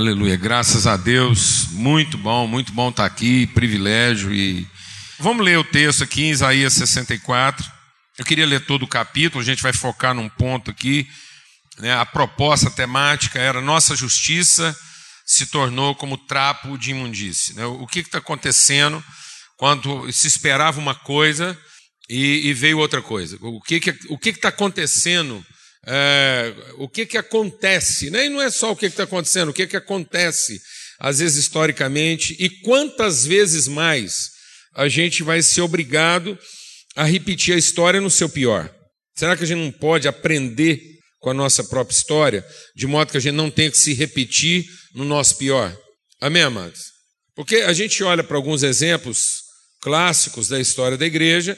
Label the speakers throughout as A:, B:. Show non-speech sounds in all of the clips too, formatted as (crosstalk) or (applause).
A: Aleluia, graças a Deus, muito bom, muito bom estar aqui, privilégio e vamos ler o texto aqui em Isaías 64. Eu queria ler todo o capítulo, a gente vai focar num ponto aqui. Né? A proposta a temática era nossa justiça se tornou como trapo de imundície. Né? O que está acontecendo quando se esperava uma coisa e, e veio outra coisa? O que está que, que que tá acontecendo? É, o que, que acontece, né? e não é só o que está acontecendo, o que, que acontece, às vezes historicamente, e quantas vezes mais a gente vai ser obrigado a repetir a história no seu pior. Será que a gente não pode aprender com a nossa própria história, de modo que a gente não tenha que se repetir no nosso pior? Amém, amados? Porque a gente olha para alguns exemplos clássicos da história da igreja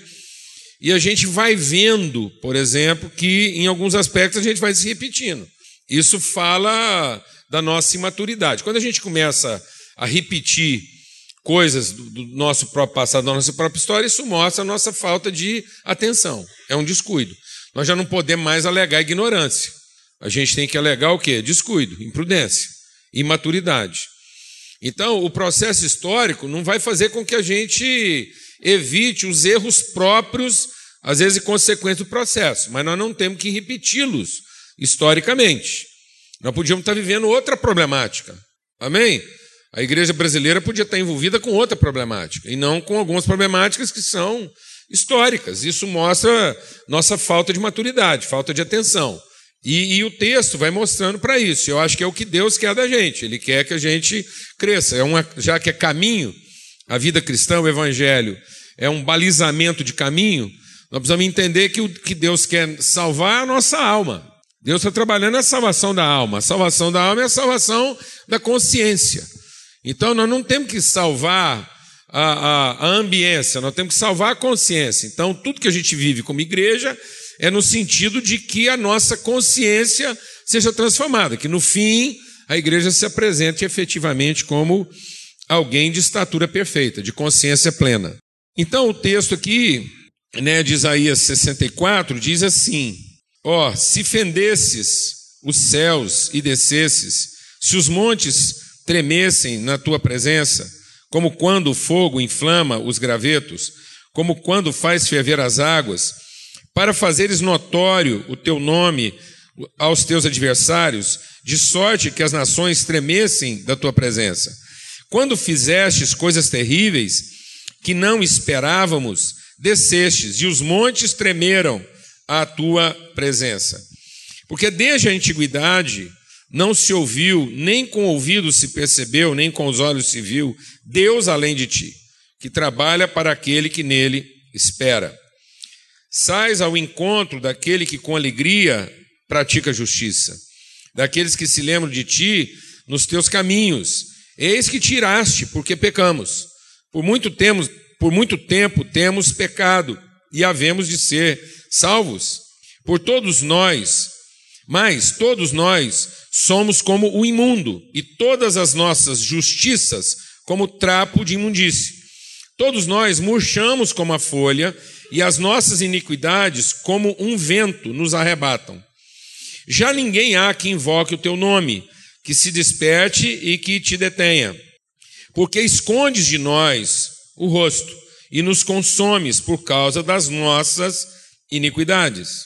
A: e a gente vai vendo, por exemplo, que em alguns aspectos a gente vai se repetindo. Isso fala da nossa imaturidade. Quando a gente começa a repetir coisas do, nosso próprio passado, da nossa própria história, isso mostra a nossa falta de atenção. É um descuido. Nós já não podemos mais alegar ignorância. A gente tem que alegar o quê? Descuido, imprudência, imaturidade. Então, o processo histórico não vai fazer com que a gente evite os erros próprios, às vezes consequentes do processo, mas nós não temos que repeti-los historicamente. Nós podíamos estar vivendo outra problemática. Amém? A igreja brasileira podia estar envolvida com outra problemática, e não com algumas problemáticas que são históricas. Isso mostra nossa falta de maturidade, falta de atenção. E, e o texto vai mostrando para isso. Eu acho que é o que Deus quer da gente. Ele quer que a gente cresça. É uma, já que é caminho, a vida cristã, o evangelho, é um balizamento de caminho, nós precisamos entender que o que Deus quer salvar a nossa alma. Deus está trabalhando a salvação da alma. A salvação da alma é a salvação da consciência. Então nós não temos que salvar a, a, a ambiência, nós temos que salvar a consciência. Então tudo que a gente vive como igreja é no sentido de que a nossa consciência seja transformada, que no fim a igreja se apresente efetivamente como alguém de estatura perfeita, de consciência plena. Então o texto aqui, né, de Isaías 64 diz assim: Ó, oh, se fendesses os céus e descesses, se os montes tremessem na tua presença, como quando o fogo inflama os gravetos, como quando faz ferver as águas, para fazeres notório o teu nome aos teus adversários, de sorte que as nações tremessem da tua presença. Quando fizestes coisas terríveis que não esperávamos, descestes, e os montes tremeram à tua presença. Porque desde a antiguidade não se ouviu, nem com o ouvido se percebeu, nem com os olhos se viu, Deus além de ti, que trabalha para aquele que nele espera. Sais ao encontro daquele que com alegria pratica justiça, daqueles que se lembram de ti nos teus caminhos, Eis que tiraste, porque pecamos. Por muito, temos, por muito tempo temos pecado e havemos de ser salvos. Por todos nós, mas todos nós somos como o imundo, e todas as nossas justiças como trapo de imundície. Todos nós murchamos como a folha, e as nossas iniquidades, como um vento, nos arrebatam. Já ninguém há que invoque o teu nome, que se desperte e que te detenha. Porque escondes de nós o rosto e nos consomes por causa das nossas iniquidades.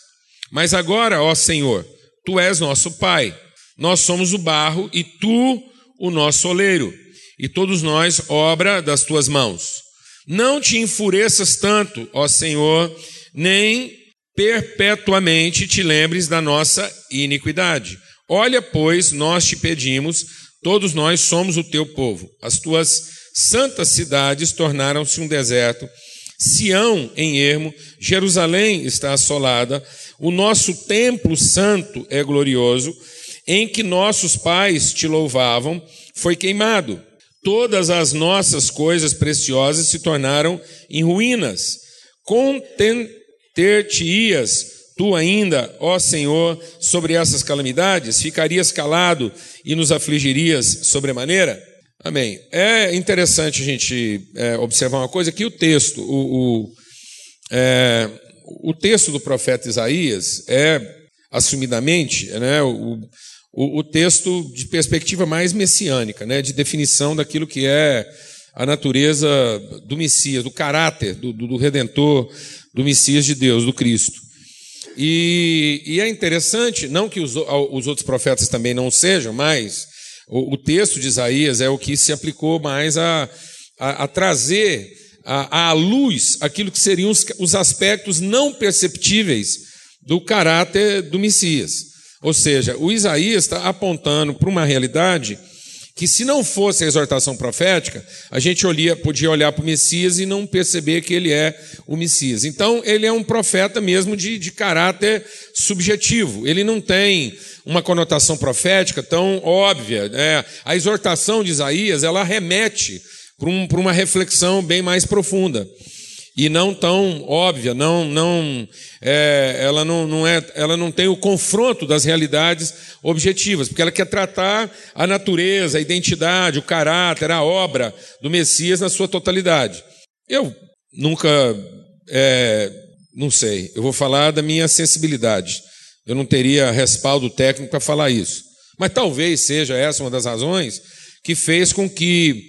A: Mas agora, ó Senhor, tu és nosso Pai, nós somos o barro e tu o nosso oleiro, e todos nós obra das tuas mãos. Não te enfureças tanto, ó Senhor, nem perpetuamente te lembres da nossa iniquidade Olha, pois, nós te pedimos, todos nós somos o teu povo. As tuas santas cidades tornaram-se um deserto. Sião em ermo, Jerusalém está assolada, o nosso templo santo é glorioso, em que nossos pais te louvavam, foi queimado. Todas as nossas coisas preciosas se tornaram em ruínas. Conter-te-ias tu ainda, ó Senhor, sobre essas calamidades? Ficarias calado e nos afligirias sobremaneira? Amém. É interessante a gente é, observar uma coisa que o texto, o, o, é, o texto do profeta Isaías é assumidamente, né, o, o, o texto de perspectiva mais messiânica, né, de definição daquilo que é a natureza do Messias, do caráter do, do, do Redentor, do Messias de Deus, do Cristo. E, e é interessante, não que os, os, outros profetas também não sejam, mas o, o, texto de Isaías é o que se aplicou mais a, a, a trazer à luz aquilo que seriam os, os aspectos não perceptíveis do caráter do Messias. Ou seja, o Isaías está apontando para uma realidade que, se não fosse a exortação profética, a gente olhia, podia olhar para o Messias e não perceber que ele é o Messias. Então, ele é um profeta mesmo de, de caráter subjetivo. Ele não tem uma conotação profética tão óbvia. Né? A exortação de Isaías ela remete para um, uma reflexão bem mais profunda e não tão óbvia, não, não, é, ela, não, não é, ela não tem o confronto das realidades objetivas, porque ela quer tratar a natureza, a identidade, o caráter, a obra do Messias na sua totalidade. Eu nunca, é, não sei, eu vou falar da minha sensibilidade. Eu não teria respaldo técnico para falar isso. Mas talvez seja essa uma das razões que fez com que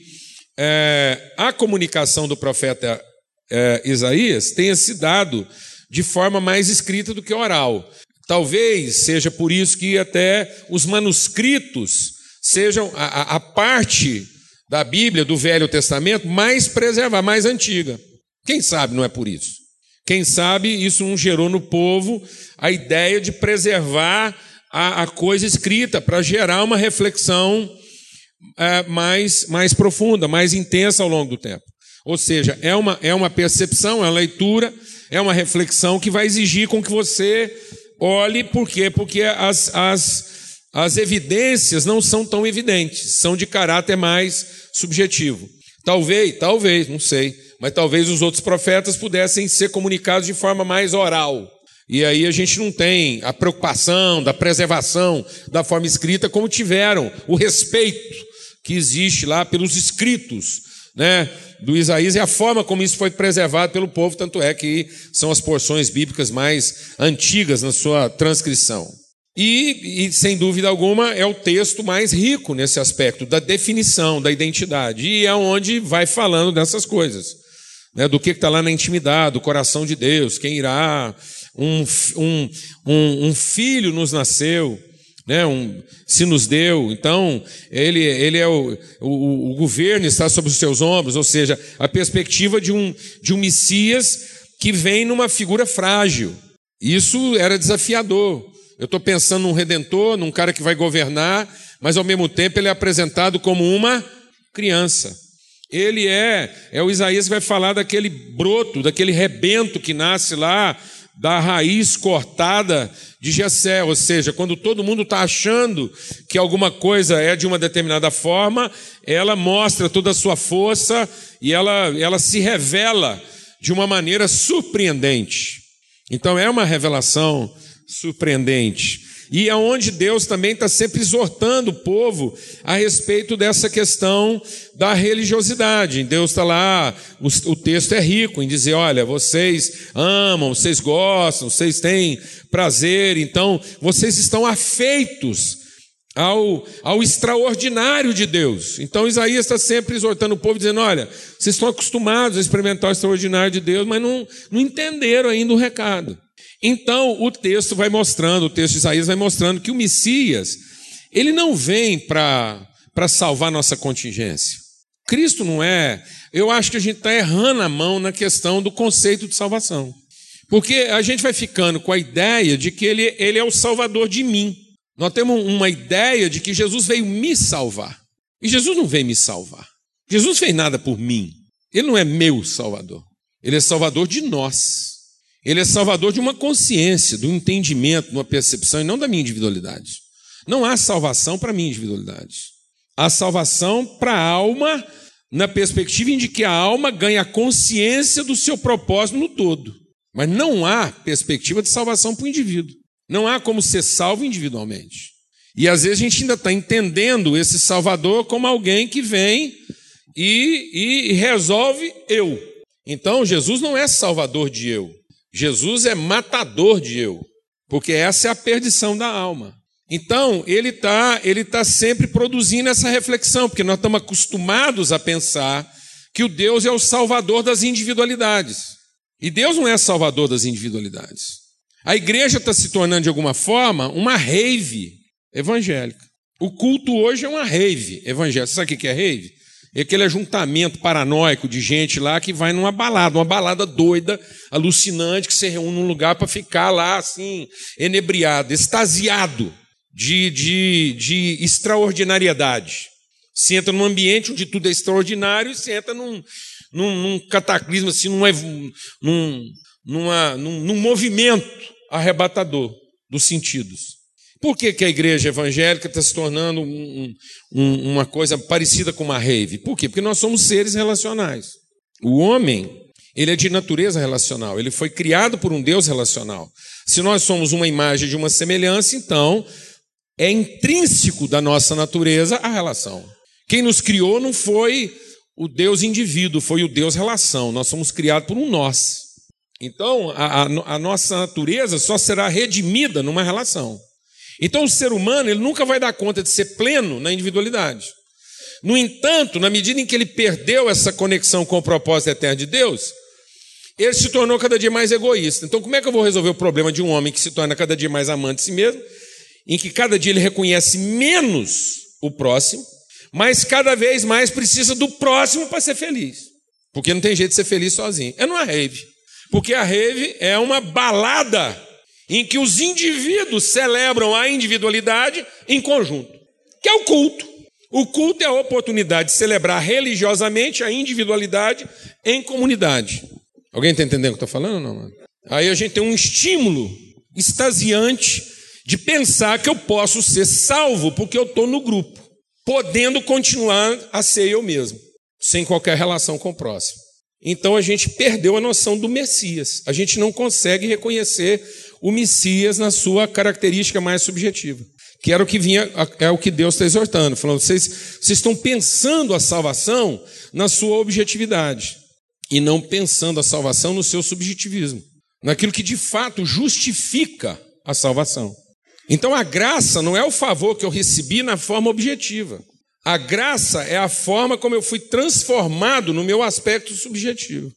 A: é, a comunicação do profeta é, Isaías tenha se dado de forma mais escrita do que oral. Talvez seja por isso que até os manuscritos sejam a, a parte da Bíblia, do Velho Testamento, mais preservada, mais antiga. Quem sabe não é por isso? Quem sabe isso não gerou no povo a ideia de preservar a, a coisa escrita para gerar uma reflexão é, mais, mais profunda, mais intensa ao longo do tempo. Ou seja, é uma, é uma percepção, é uma leitura, é uma reflexão que vai exigir com que você olhe, por quê? Porque as, as, as evidências não são tão evidentes, são de caráter mais subjetivo. Talvez, talvez, não sei, mas talvez os outros profetas pudessem ser comunicados de forma mais oral. E aí a gente não tem a preocupação da preservação da forma escrita como tiveram o respeito que existe lá pelos escritos, né? do Isaías e a forma como isso foi preservado pelo povo, tanto é que são as porções bíblicas mais antigas na sua transcrição. E, e, sem dúvida alguma, é o texto mais rico nesse aspecto, da definição, da identidade, e é onde vai falando dessas coisas, né, do que está lá na intimidade, do coração de Deus, quem irá, um, um, um, um filho nos nasceu, né, um, se nos deu. Então, ele, ele é o, o, o, governo está sobre os seus ombros, ou seja, a perspectiva de um, de um Messias que vem numa figura frágil. Isso era desafiador. Eu estou pensando num redentor, num cara que vai governar, mas ao mesmo tempo ele é apresentado como uma criança. Ele é, é o Isaías que vai falar daquele broto, daquele rebento que nasce lá da raiz cortada de Jessé, ou seja, quando todo mundo está achando que alguma coisa é de uma determinada forma, ela mostra toda a sua força e ela, ela se revela de uma maneira surpreendente. Então é uma revelação surpreendente e aonde Deus também está sempre exortando o povo a respeito dessa questão da religiosidade. Deus está lá, o, o, texto é rico em dizer: olha, vocês amam, vocês gostam, vocês têm prazer, então vocês estão afeitos ao, ao extraordinário de Deus. Então Isaías está sempre exortando o povo, dizendo: olha, vocês estão acostumados a experimentar o extraordinário de Deus, mas não, não entenderam ainda o recado. Então, o texto vai mostrando, o texto de Isaías vai mostrando que o Messias, ele não vem para salvar nossa contingência. Cristo não é. Eu acho que a gente está errando a mão na questão do conceito de salvação. Porque a gente vai ficando com a ideia de que ele, ele é o salvador de mim. Nós temos uma ideia de que Jesus veio me salvar. E Jesus não veio me salvar. Jesus fez nada por mim. Ele não é meu salvador. Ele é salvador de nós. Ele é salvador de uma consciência, do entendimento, de uma percepção, e não da minha individualidade. Não há salvação para a minha individualidade. Há salvação para a alma, na perspectiva em que a alma ganha consciência do seu propósito no todo. Mas não há perspectiva de salvação para o indivíduo. Não há como ser salvo individualmente. E às vezes a gente ainda está entendendo esse Salvador como alguém que vem e, e resolve eu. Então Jesus não é salvador de eu. Jesus é matador de eu, porque essa é a perdição da alma. Então, ele está ele tá sempre produzindo essa reflexão, porque nós estamos acostumados a pensar que o Deus é o salvador das individualidades. E Deus não é salvador das individualidades. A igreja está se tornando, de alguma forma, uma rave evangélica. O culto hoje é uma rave evangélica. Sabe o que é rave? É aquele ajuntamento paranoico de gente lá que vai numa balada, uma balada doida, alucinante, que se reúne num lugar para ficar lá assim, enebriado, extasiado de, de, de extraordinariedade. Se entra num ambiente onde tudo é extraordinário e se entra num, num, num cataclismo, assim, num, numa, num, num movimento arrebatador dos sentidos. Por que, que a igreja evangélica está se tornando um, um, uma coisa parecida com uma rave? Por quê? Porque nós somos seres relacionais. O homem, ele é de natureza relacional, ele foi criado por um Deus relacional. Se nós somos uma imagem de uma semelhança, então é intrínseco da nossa natureza a relação. Quem nos criou não foi o Deus indivíduo, foi o Deus relação. Nós somos criados por um nós. Então, a, a, a nossa natureza só será redimida numa relação. Então, o ser humano ele nunca vai dar conta de ser pleno na individualidade. No entanto, na medida em que ele perdeu essa conexão com o propósito eterno de Deus, ele se tornou cada dia mais egoísta. Então, como é que eu vou resolver o problema de um homem que se torna cada dia mais amante de si mesmo em que cada dia ele reconhece menos o próximo, mas cada vez mais precisa do próximo para ser feliz. Porque não tem jeito de ser feliz sozinho. É numa rave. Porque a rave é uma balada em que os indivíduos celebram a individualidade em conjunto, que é o culto. O culto é a oportunidade de celebrar religiosamente a individualidade em comunidade. Alguém está entendendo o que eu estou falando não? Mano? Aí a gente tem um estímulo extasiante de pensar que eu posso ser salvo porque eu estou no grupo, podendo continuar a ser eu mesmo, sem qualquer relação com o próximo. Então a gente perdeu a noção do Messias. A gente não consegue reconhecer o Messias na sua característica mais subjetiva. Que era o que vinha, é o que Deus está exortando, falando: vocês, vocês estão pensando a salvação na sua objetividade, e não pensando a salvação no seu subjetivismo, naquilo que de fato justifica a salvação. Então a graça não é o favor que eu recebi na forma objetiva. A graça é a forma como eu fui transformado no meu aspecto subjetivo.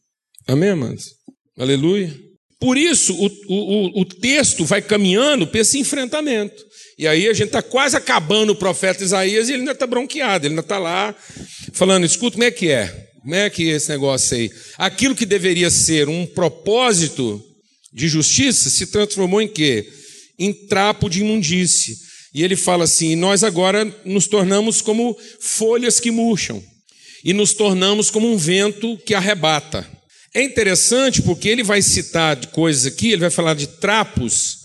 A: Amém, amados? Aleluia. Por isso, o, o, o texto vai caminhando para esse enfrentamento. E aí a gente está quase acabando o profeta Isaías e ele ainda está bronqueado, ele ainda está lá falando: escuta, como é que é? Como é que é esse negócio aí? Aquilo que deveria ser um propósito de justiça se transformou em quê? em trapo de imundície. E ele fala assim: nós agora nos tornamos como folhas que murcham, e nos tornamos como um vento que arrebata. É interessante porque ele vai citar coisas aqui, ele vai falar de trapos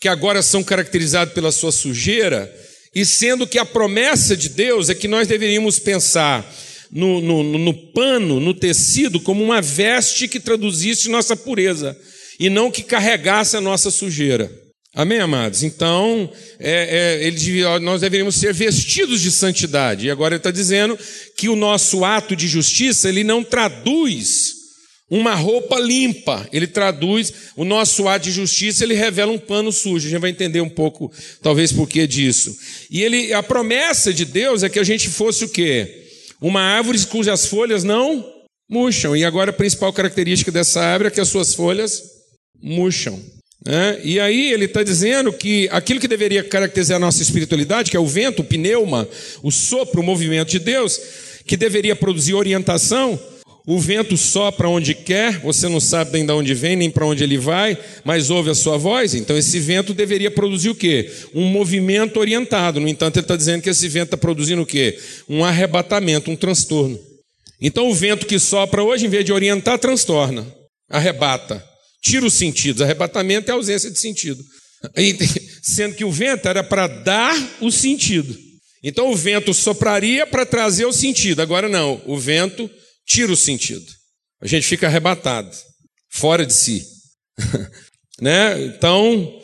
A: que agora são caracterizados pela sua sujeira, e sendo que a promessa de Deus é que nós deveríamos pensar no, no, no pano, no tecido, como uma veste que traduzisse nossa pureza, e não que carregasse a nossa sujeira. Amém, amados? Então, é, é, ele, nós deveríamos ser vestidos de santidade. E agora ele está dizendo que o nosso ato de justiça, ele não traduz uma roupa limpa, ele traduz o nosso ato de justiça, ele revela um pano sujo. A gente vai entender um pouco, talvez, por que disso. E ele, a promessa de Deus é que a gente fosse o quê? Uma árvore cujas folhas não murcham. E agora a principal característica dessa árvore é que as suas folhas murcham. É, e aí ele está dizendo que aquilo que deveria caracterizar a nossa espiritualidade, que é o vento, o pneuma, o sopro, o movimento de Deus, que deveria produzir orientação, o vento sopra onde quer, você não sabe nem de onde vem, nem para onde ele vai, mas ouve a sua voz. Então, esse vento deveria produzir o quê? Um movimento orientado. No entanto, ele está dizendo que esse vento está produzindo o quê? Um arrebatamento, um transtorno. Então, o vento que sopra hoje, em vez de orientar, transtorna, arrebata tira os sentidos. Arrebatamento é ausência de sentido. (laughs) Sendo que o vento era para dar o sentido. Então o vento sopraria para trazer o sentido. Agora não, o vento tira o sentido. A gente fica arrebatado, fora de si. (laughs) né? Então,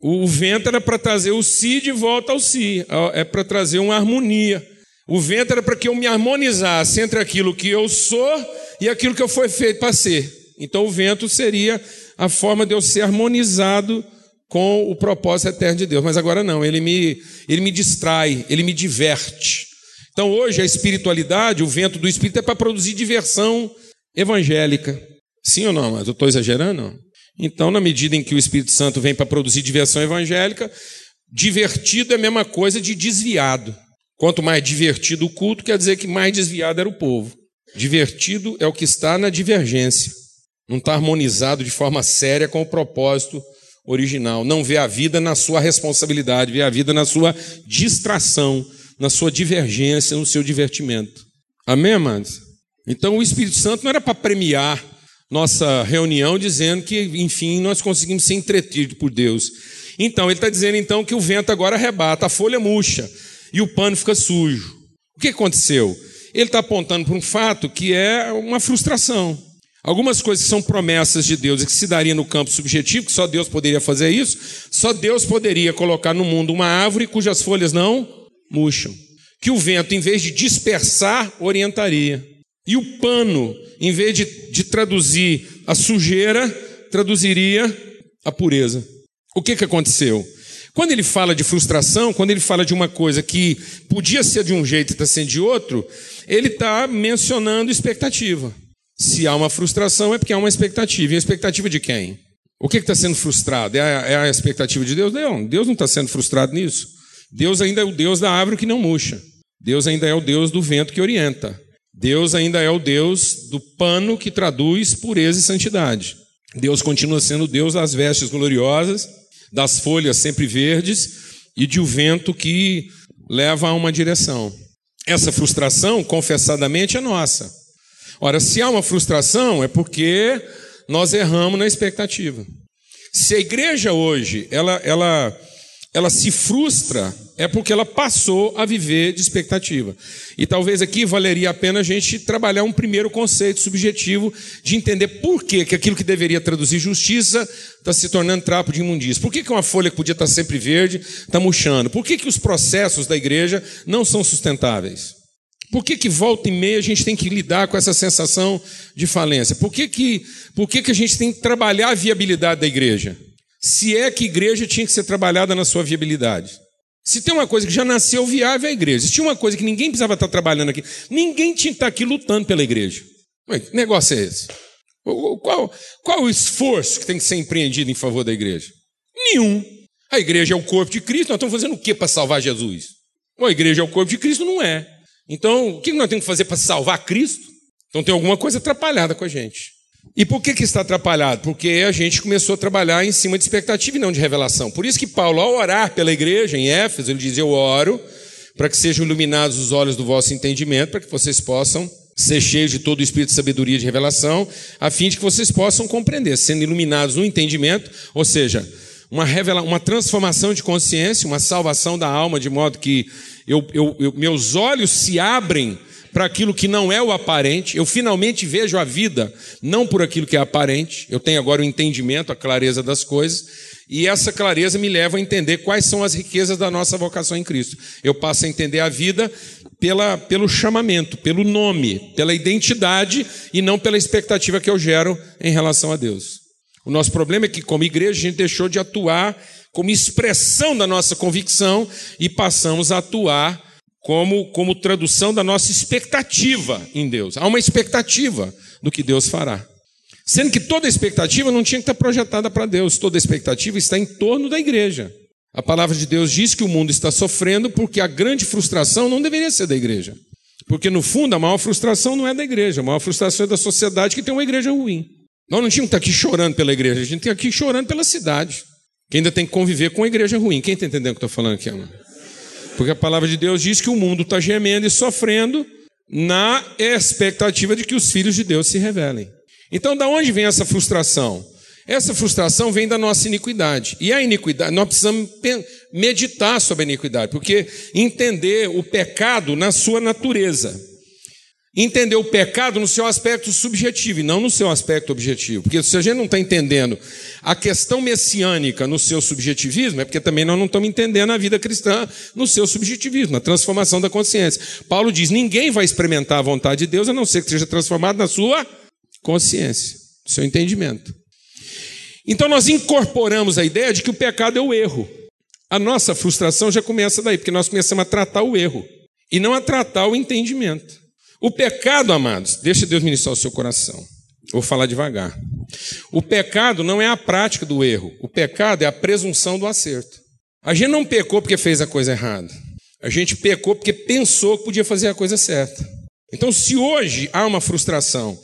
A: o vento era para trazer o si de volta ao si, é para trazer uma harmonia. O vento era para que eu me harmonizasse entre aquilo que eu sou e aquilo que eu fui feito para ser. Então o vento seria a forma de eu ser harmonizado
B: com o propósito eterno de Deus. Mas agora não, ele me, ele me distrai, ele me diverte. Então hoje a espiritualidade, o vento do Espírito é para produzir diversão evangélica. Sim ou não? Mas eu estou exagerando? Então, na medida em que o Espírito Santo vem para produzir diversão evangélica, divertido é a mesma coisa de desviado. Quanto mais divertido o culto, quer dizer que mais desviado era o povo. Divertido é o que está na divergência. Não está harmonizado de forma séria com o propósito original. Não vê a vida na sua responsabilidade, vê a vida na sua distração, na sua divergência, no seu divertimento. Amém, amados? Então o Espírito Santo não era para premiar nossa reunião dizendo que, enfim, nós conseguimos ser entretidos por Deus. Então, ele está dizendo então que o vento agora arrebata, a folha murcha e o pano fica sujo. O que aconteceu? Ele está apontando para um fato que é uma frustração. Algumas coisas que são promessas de Deus e que se daria no campo subjetivo, que só Deus poderia fazer isso, só Deus poderia colocar no mundo uma árvore cujas folhas não murcham. Que o vento, em vez de dispersar, orientaria. E o pano, em vez de, de traduzir a sujeira, traduziria a pureza. O que, que aconteceu? Quando ele fala de frustração, quando ele fala de uma coisa que podia ser de um jeito e está sendo de outro, ele está mencionando expectativa. Se há uma frustração, é porque há uma expectativa. E a expectativa de quem? O que está sendo frustrado? É a, é a, expectativa de Deus? Não, Deus não está sendo frustrado nisso. Deus ainda é o Deus da árvore que não murcha. Deus ainda é o Deus do vento que orienta. Deus ainda é o Deus do pano que traduz pureza e santidade. Deus continua sendo o Deus das vestes gloriosas, das folhas sempre verdes e de um vento que leva a uma direção. Essa frustração, confessadamente, é nossa. Ora, se há uma frustração, é porque nós erramos na expectativa. Se a igreja hoje ela, ela, ela se frustra é porque ela passou a viver de expectativa. E talvez aqui valeria a pena a gente trabalhar um primeiro conceito subjetivo de entender por que, que aquilo que deveria traduzir justiça está se tornando trapo de imundícia. Por que, que uma folha que podia estar sempre verde está murchando? Por que, que os processos da igreja não são sustentáveis? Por que, que volta e meia a gente tem que lidar com essa sensação de falência? Por que, que, por que, que a gente tem que trabalhar a viabilidade da igreja? Se é que igreja tinha que ser trabalhada na sua viabilidade. Se tem uma coisa que já nasceu viável é a igreja. Se tinha uma coisa que ninguém precisava estar trabalhando aqui, ninguém tinha que estar aqui lutando pela igreja. que negócio é esse? Qual, qual o esforço que tem que ser empreendido em favor da igreja? Nenhum. A igreja é o corpo de Cristo, nós estamos fazendo o que para salvar Jesus? A igreja é o corpo de Cristo? Não é. Então, o que nós temos que fazer para salvar Cristo? Então tem alguma coisa atrapalhada com a gente. E por que, que está atrapalhado? Porque a gente começou a trabalhar em cima de expectativa e não de revelação. Por isso que Paulo, ao orar pela igreja em Éfeso, ele diz: Eu oro para que sejam iluminados os olhos do vosso entendimento, para que vocês possam ser cheios de todo o espírito de sabedoria e de revelação, a fim de que vocês possam compreender, sendo iluminados no entendimento, ou seja, uma, revela uma transformação de consciência, uma salvação da alma, de modo que eu, eu, eu, meus olhos se abrem para aquilo que não é o aparente, eu finalmente vejo a vida não por aquilo que é aparente, eu tenho agora o entendimento, a clareza das coisas, e essa clareza me leva a entender quais são as riquezas da nossa vocação em Cristo. Eu passo a entender a vida pela, pelo chamamento, pelo nome, pela identidade e não pela expectativa que eu gero em relação a Deus. O nosso problema é que, como igreja, a gente deixou de atuar como expressão da nossa convicção e passamos a atuar como, como tradução da nossa expectativa em Deus. Há uma expectativa do que Deus fará. Sendo que toda expectativa não tinha que estar projetada para Deus, toda expectativa está em torno da igreja. A palavra de Deus diz que o mundo está sofrendo porque a grande frustração não deveria ser da igreja. Porque no fundo a maior frustração não é da igreja, a maior frustração é da sociedade que tem uma igreja ruim. Nós não tínhamos que estar aqui chorando pela igreja, a gente tem aqui chorando pela cidade, que ainda tem que conviver com a igreja ruim. Quem está entendendo o que eu estou falando aqui, mano? Porque a palavra de Deus diz que o mundo está gemendo e sofrendo na expectativa de que os filhos de Deus se revelem. Então, da onde vem essa frustração? Essa frustração vem da nossa iniquidade. E a iniquidade, nós precisamos meditar sobre a iniquidade, porque entender o pecado na sua natureza entender o pecado no seu aspecto subjetivo e não no seu aspecto objetivo. Porque se a gente não está entendendo a questão messiânica no seu subjetivismo, é porque também nós não estamos entendendo a vida cristã no seu subjetivismo, na transformação da consciência. Paulo diz: ninguém vai experimentar a vontade de Deus a não ser que seja transformado na sua consciência, no seu entendimento. Então nós incorporamos a ideia de que o pecado é o erro. A nossa frustração já começa daí, porque nós começamos a tratar o erro e não a tratar o entendimento. O pecado, amados, deixa Deus ministrar o seu coração. Vou falar devagar. O pecado não é a prática do erro, o pecado é a presunção do acerto. A gente não pecou porque fez a coisa errada. A gente pecou porque pensou que podia fazer a coisa certa. Então, se hoje há uma frustração,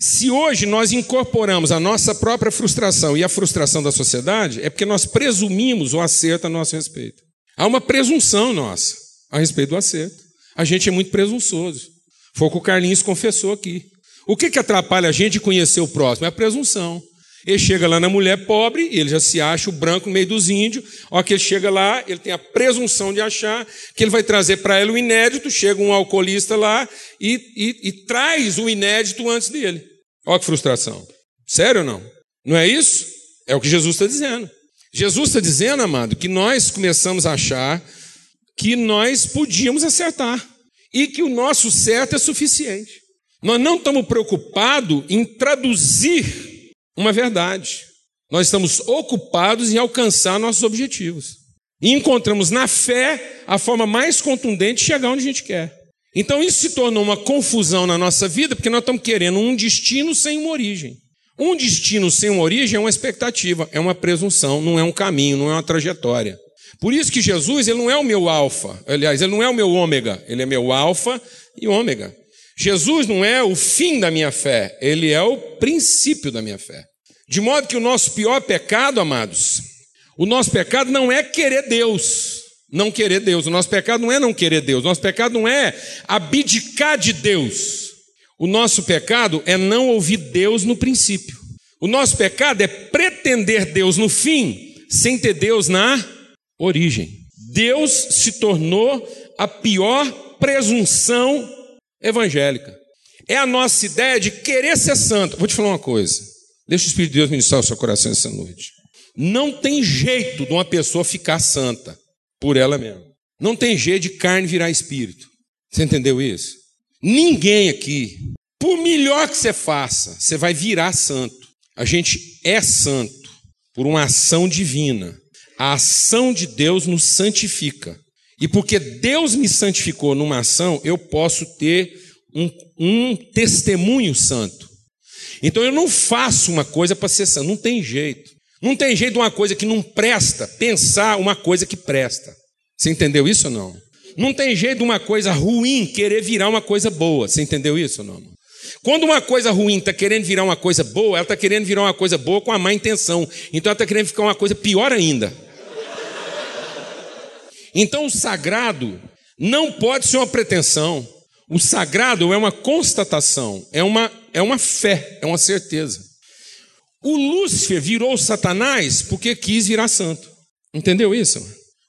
B: se hoje nós incorporamos a nossa própria frustração e a frustração da sociedade, é porque nós presumimos o acerto a nosso respeito. Há uma presunção nossa a respeito do acerto. A gente é muito presunçoso. Foi o que o Carlinhos confessou aqui. O que, que atrapalha a gente conhecer o próximo? É a presunção. Ele chega lá na mulher pobre, ele já se acha o branco no meio dos índios. Ó, que ele chega lá, ele tem a presunção de achar que ele vai trazer para ela o inédito. Chega um alcoolista lá e, e, e traz o inédito antes dele. Olha que frustração. Sério ou não? Não é isso? É o que Jesus está dizendo. Jesus está dizendo, amado, que nós começamos a achar que nós podíamos acertar e que o nosso certo é suficiente. Nós não estamos preocupados em traduzir uma verdade. Nós estamos ocupados em alcançar nossos objetivos. E encontramos na fé a forma mais contundente de chegar onde a gente quer. Então isso se tornou uma confusão na nossa vida, porque nós estamos querendo um destino sem uma origem. Um destino sem uma origem é uma expectativa, é uma presunção, não é um caminho, não é uma trajetória. Por isso que Jesus, ele não é o meu alfa, aliás, ele não é o meu ômega, ele é meu alfa e ômega. Jesus não é o fim da minha fé, ele é o princípio da minha fé. De modo que o nosso pior pecado, amados, o nosso pecado não é querer Deus, não querer Deus. O nosso pecado não é não querer Deus, o nosso pecado não é abdicar de Deus. O nosso pecado é não ouvir Deus no princípio. O nosso pecado é pretender Deus no fim, sem ter Deus na origem. Deus se tornou a pior presunção evangélica. É a nossa ideia de querer ser santo. Vou te falar uma coisa. Deixa o Espírito de Deus ministrar o seu coração essa noite. Não tem jeito de uma pessoa ficar santa por ela mesma. Não tem jeito de carne virar espírito. Você entendeu isso? Ninguém aqui, por melhor que você faça, você vai virar santo. A gente é santo por uma ação divina. A ação de Deus nos santifica. E porque Deus me santificou numa ação, eu posso ter um, um testemunho santo. Então eu não faço uma coisa para ser santo, não tem jeito. Não tem jeito de uma coisa que não presta pensar uma coisa que presta. Você entendeu isso ou não? Não tem jeito de uma coisa ruim querer virar uma coisa boa. Você entendeu isso ou não? Quando uma coisa ruim está querendo virar uma coisa boa, ela está querendo virar uma coisa boa com a má intenção. Então ela está querendo ficar uma coisa pior ainda. Então o sagrado não pode ser uma pretensão. O sagrado é uma constatação, é uma, é uma fé, é uma certeza. O Lúcifer virou Satanás porque quis virar santo. Entendeu isso?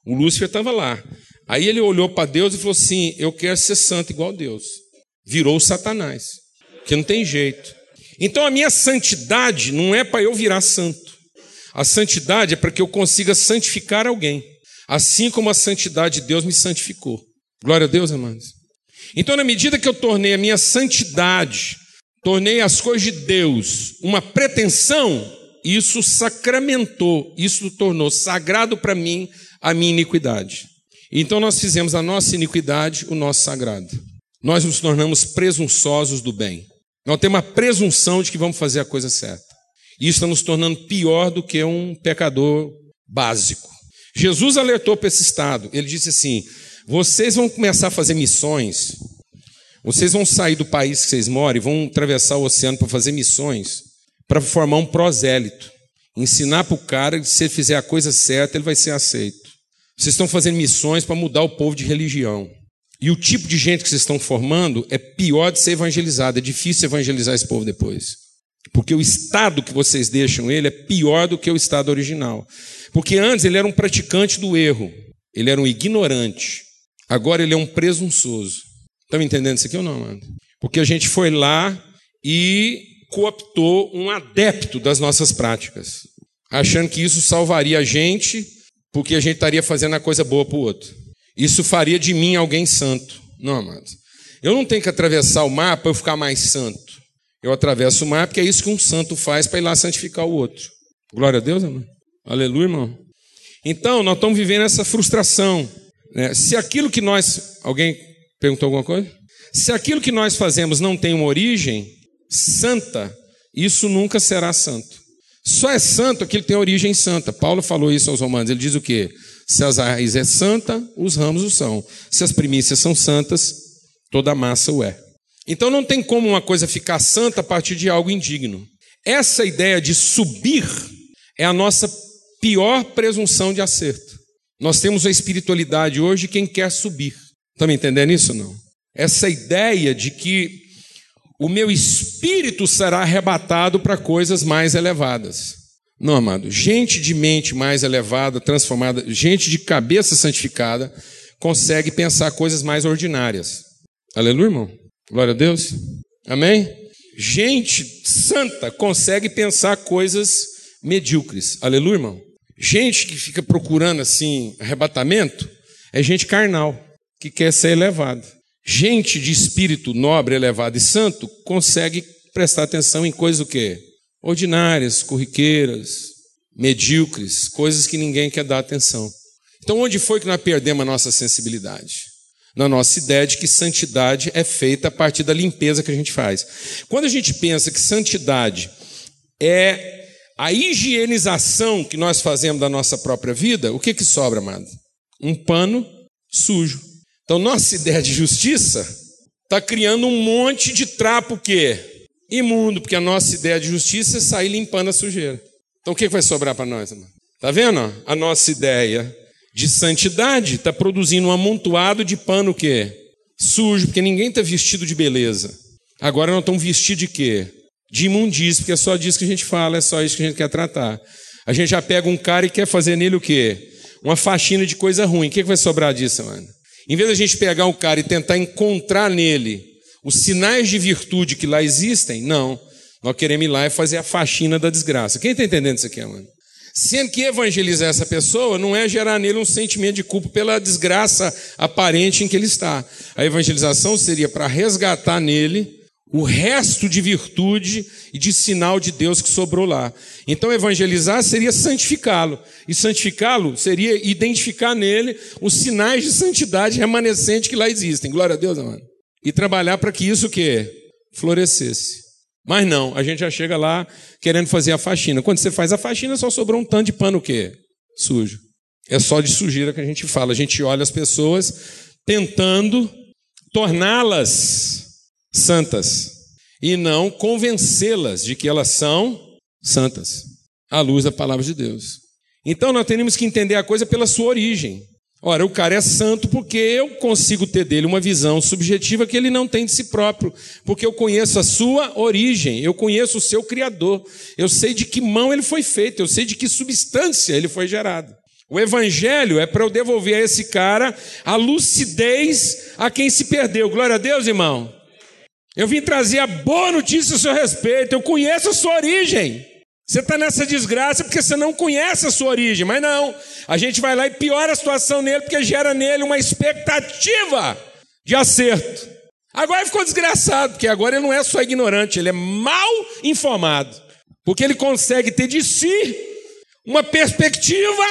B: O Lúcifer estava lá. Aí ele olhou para Deus e falou assim: Eu quero ser santo igual Deus. Virou Satanás, que não tem jeito. Então a minha santidade não é para eu virar santo. A santidade é para que eu consiga santificar alguém assim como a santidade de Deus me santificou. Glória a Deus, amados. Então, na medida que eu tornei a minha santidade, tornei as coisas de Deus uma pretensão, isso sacramentou, isso tornou sagrado para mim a minha iniquidade. Então, nós fizemos a nossa iniquidade o nosso sagrado. Nós nos tornamos presunçosos do bem. Nós temos uma presunção de que vamos fazer a coisa certa. E isso está nos tornando pior do que um pecador básico. Jesus alertou para esse estado. Ele disse assim: vocês vão começar a fazer missões, vocês vão sair do país que vocês moram e vão atravessar o oceano para fazer missões, para formar um prosélito. Ensinar para o cara que se ele fizer a coisa certa, ele vai ser aceito. Vocês estão fazendo missões para mudar o povo de religião. E o tipo de gente que vocês estão formando é pior de ser evangelizado. É difícil evangelizar esse povo depois. Porque o estado que vocês deixam ele é pior do que o estado original. Porque antes ele era um praticante do erro, ele era um ignorante. Agora ele é um presunçoso. Estão me entendendo isso aqui ou não, mano? Porque a gente foi lá e cooptou um adepto das nossas práticas, achando que isso salvaria a gente, porque a gente estaria fazendo a coisa boa para o outro. Isso faria de mim alguém santo. Não, amados. Eu não tenho que atravessar o mar para eu ficar mais santo. Eu atravesso o mar porque é isso que um santo faz para ir lá santificar o outro. Glória a Deus, irmão. Aleluia, irmão. Então, nós estamos vivendo essa frustração. Né? Se aquilo que nós. Alguém perguntou alguma coisa? Se aquilo que nós fazemos não tem uma origem santa, isso nunca será santo. Só é santo aquilo que tem origem santa. Paulo falou isso aos Romanos. Ele diz o quê? Se as raízes é santa, os ramos o são. Se as primícias são santas, toda a massa o é. Então não tem como uma coisa ficar santa a partir de algo indigno. Essa ideia de subir é a nossa pior presunção de acerto. Nós temos a espiritualidade hoje quem quer subir. Está me entendendo isso ou não? Essa ideia de que o meu espírito será arrebatado para coisas mais elevadas. Não, amado. Gente de mente mais elevada, transformada, gente de cabeça santificada, consegue pensar coisas mais ordinárias. Aleluia, irmão? Glória a Deus. Amém? Gente santa consegue pensar coisas medíocres. Aleluia, irmão? Gente que fica procurando assim arrebatamento é gente carnal, que quer ser elevado. Gente de espírito nobre, elevado e santo consegue prestar atenção em coisas o quê? Ordinárias, corriqueiras, medíocres, coisas que ninguém quer dar atenção. Então, onde foi que nós perdemos a nossa sensibilidade? Na nossa ideia de que santidade é feita a partir da limpeza que a gente faz. Quando a gente pensa que santidade é a higienização que nós fazemos da nossa própria vida, o que que sobra, amado? Um pano sujo. Então, nossa ideia de justiça está criando um monte de trapo que imundo, porque a nossa ideia de justiça é sair limpando a sujeira. Então, o que vai sobrar para nós? Irmão? Tá vendo? A nossa ideia de santidade está produzindo um amontoado de pano que sujo, porque ninguém está vestido de beleza. Agora nós estamos vestidos de quê? De imundícia, porque é só disso que a gente fala, é só isso que a gente quer tratar. A gente já pega um cara e quer fazer nele o quê? Uma faxina de coisa ruim. O que vai sobrar disso, mano? Em vez da gente pegar o cara e tentar encontrar nele os sinais de virtude que lá existem, não. Nós queremos ir lá e fazer a faxina da desgraça. Quem está entendendo isso aqui, mano? Sendo que evangelizar essa pessoa não é gerar nele um sentimento de culpa pela desgraça aparente em que ele está. A evangelização seria para resgatar nele o resto de virtude e de sinal de Deus que sobrou lá. Então, evangelizar seria santificá-lo. E santificá-lo seria identificar nele os sinais de santidade remanescente que lá existem. Glória a Deus, amado. E trabalhar para que isso que florescesse. Mas não, a gente já chega lá querendo fazer a faxina. Quando você faz a faxina, só sobrou um tanto de pano o quê? Sujo. É só de sujeira que a gente fala. A gente olha as pessoas tentando torná-las santas e não convencê-las de que elas são santas, à luz da palavra de Deus. Então nós temos que entender a coisa pela sua origem. Ora, o cara é santo porque eu consigo ter dele uma visão subjetiva que ele não tem de si próprio, porque eu conheço a sua origem, eu conheço o seu criador, eu sei de que mão ele foi feito, eu sei de que substância ele foi gerado. O evangelho é para eu devolver a esse cara a lucidez a quem se perdeu. Glória a Deus, irmão. Eu vim trazer a boa notícia a seu respeito. Eu conheço a sua origem. Você está nessa desgraça porque você não conhece a sua origem. Mas não, a gente vai lá e piora a situação nele porque gera nele uma expectativa de acerto. Agora ficou desgraçado, porque agora ele não é só ignorante, ele é mal informado. Porque ele consegue ter de si uma perspectiva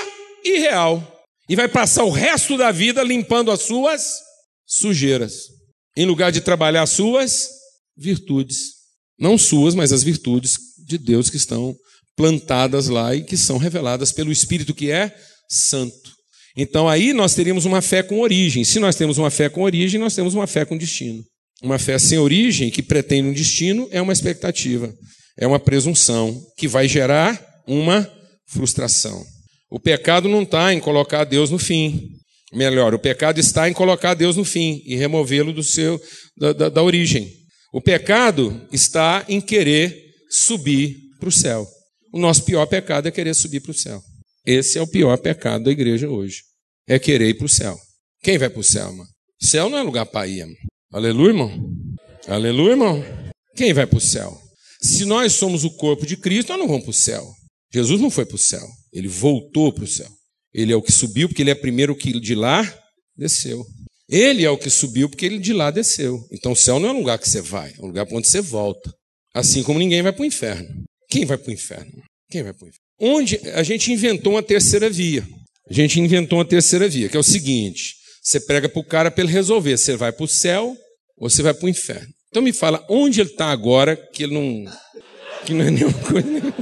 B: irreal. E vai passar o resto da vida limpando as suas sujeiras em lugar de trabalhar as suas virtudes. Não suas, mas as virtudes de Deus que estão plantadas lá e que são reveladas pelo Espírito que é santo. Então aí nós teríamos uma fé com origem. Se nós temos uma fé com origem, nós temos uma fé com destino. Uma fé sem origem, que pretende um destino, é uma expectativa, é uma presunção, que vai gerar uma frustração. O pecado não está em colocar Deus no fim. Melhor, o pecado está em colocar Deus no fim e removê-lo do seu da, da, da origem. O pecado está em querer subir para o céu. O nosso pior pecado é querer subir para o céu. Esse é o pior pecado da igreja hoje. É querer ir para o céu. Quem vai para o céu, mano? Céu não é lugar para ir, mano. Aleluia, irmão. Aleluia, irmão. Quem vai para o céu? Se nós somos o corpo de Cristo, nós não vamos para o céu. Jesus não foi para o céu. Ele voltou para o céu. Ele é o que subiu, porque ele é primeiro que de lá desceu. Ele é o que subiu, porque ele de lá desceu. Então o céu não é um lugar que você vai, é um lugar para onde você volta. Assim como ninguém vai para o inferno. Quem vai para o inferno? Quem vai para o inferno? onde a gente inventou uma terceira via. A gente inventou uma terceira via, que é o seguinte: você prega para o cara para ele resolver, você vai para o céu ou você vai para o inferno. Então me fala onde ele está agora, que ele não. que não é nenhuma coisa nenhuma.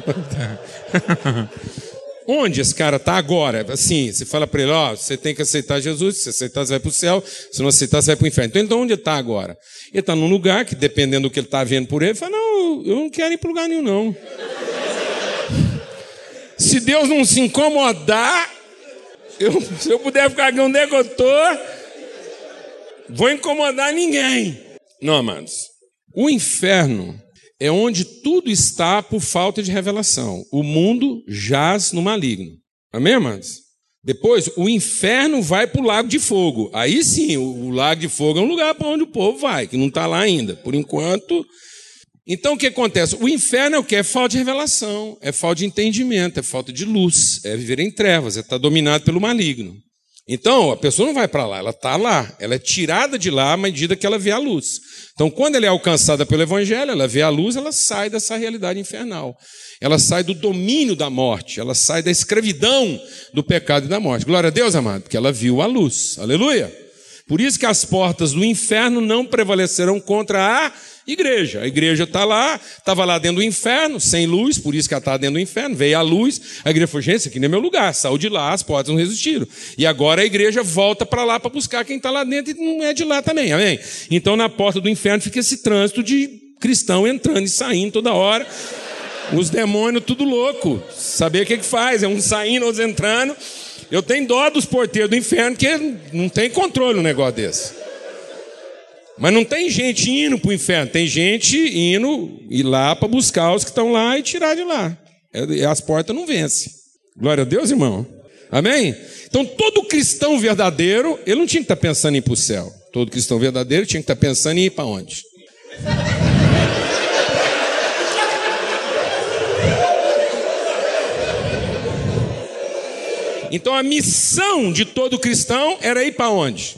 B: (laughs) Onde esse cara está agora? Assim, você fala para ele, ó, você tem que aceitar Jesus, se aceitar, você vai para o céu, se não aceitar, você vai para o inferno. Então, então onde ele está agora? Ele está num lugar que, dependendo do que ele está vendo por ele, ele fala, não, eu não quero ir para lugar nenhum, não. (laughs) se Deus não se incomodar, eu, se eu puder ficar aqui onde é que eu estou, vou incomodar ninguém. Não, amados. O inferno é onde tudo está por falta de revelação. O mundo jaz no maligno. Amém, amados? Depois, o inferno vai para o lago de fogo. Aí sim, o, lago de fogo é um lugar para onde o povo vai, que não está lá ainda. Por enquanto. Então, o que acontece? O inferno é o que? É falta de revelação, é falta de entendimento, é falta de luz, é viver em trevas, é estar tá dominado pelo maligno. Então, a pessoa não vai para lá, ela está lá. Ela é tirada de lá à medida que ela vê a luz. Então, quando ela é alcançada pelo Evangelho, ela vê a luz, ela sai dessa realidade infernal. Ela sai do domínio da morte, ela sai da escravidão do pecado e da morte. Glória a Deus, amado, porque ela viu a luz. Aleluia. Por isso que as portas do inferno não prevalecerão contra a igreja. A igreja está lá, estava lá dentro do inferno, sem luz, por isso que ela está dentro do inferno, veio a luz, a igreja falou, gente, isso aqui não é meu lugar, saiu de lá, as portas não resistiram. E agora a igreja volta para lá para buscar quem está lá dentro e não é de lá também, amém? Então na porta do inferno fica esse trânsito de cristão entrando e saindo toda hora. Os demônios tudo louco. Saber o que, que faz, é um saindo, outros entrando. Eu tenho dó dos porteiros do inferno que não tem controle um negócio desse. Mas não tem gente indo para o inferno, tem gente indo ir lá para buscar os que estão lá e tirar de lá. É, as portas não vencem. Glória a Deus, irmão. Amém? Então, todo cristão verdadeiro, ele não tinha que estar pensando em ir para o céu. Todo cristão verdadeiro tinha que estar pensando em ir para onde? Então a missão de todo cristão era ir para onde?